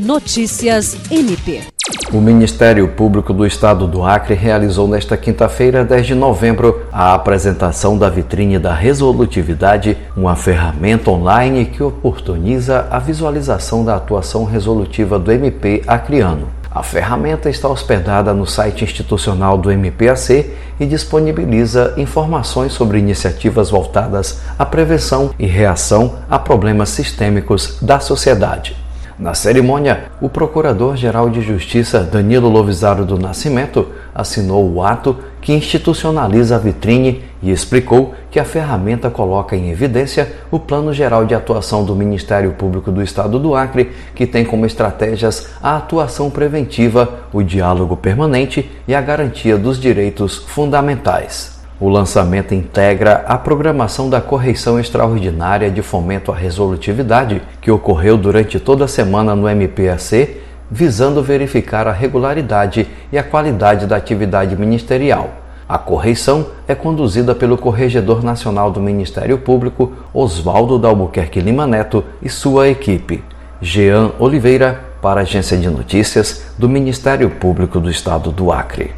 Notícias MP. O Ministério Público do Estado do Acre realizou nesta quinta-feira, 10 de novembro, a apresentação da vitrine da resolutividade, uma ferramenta online que oportuniza a visualização da atuação resolutiva do MP acreano. A ferramenta está hospedada no site institucional do MPAC e disponibiliza informações sobre iniciativas voltadas à prevenção e reação a problemas sistêmicos da sociedade. Na cerimônia, o Procurador-Geral de Justiça Danilo Lovisaro do Nascimento assinou o ato que institucionaliza a vitrine e explicou que a ferramenta coloca em evidência o Plano Geral de Atuação do Ministério Público do Estado do Acre, que tem como estratégias a atuação preventiva, o diálogo permanente e a garantia dos direitos fundamentais. O lançamento integra a programação da correição extraordinária de fomento à resolutividade, que ocorreu durante toda a semana no MPAC, visando verificar a regularidade e a qualidade da atividade ministerial. A correição é conduzida pelo Corregedor Nacional do Ministério Público, Oswaldo Dalbuquerque Lima Neto, e sua equipe. Jean Oliveira, para a Agência de Notícias do Ministério Público do Estado do Acre.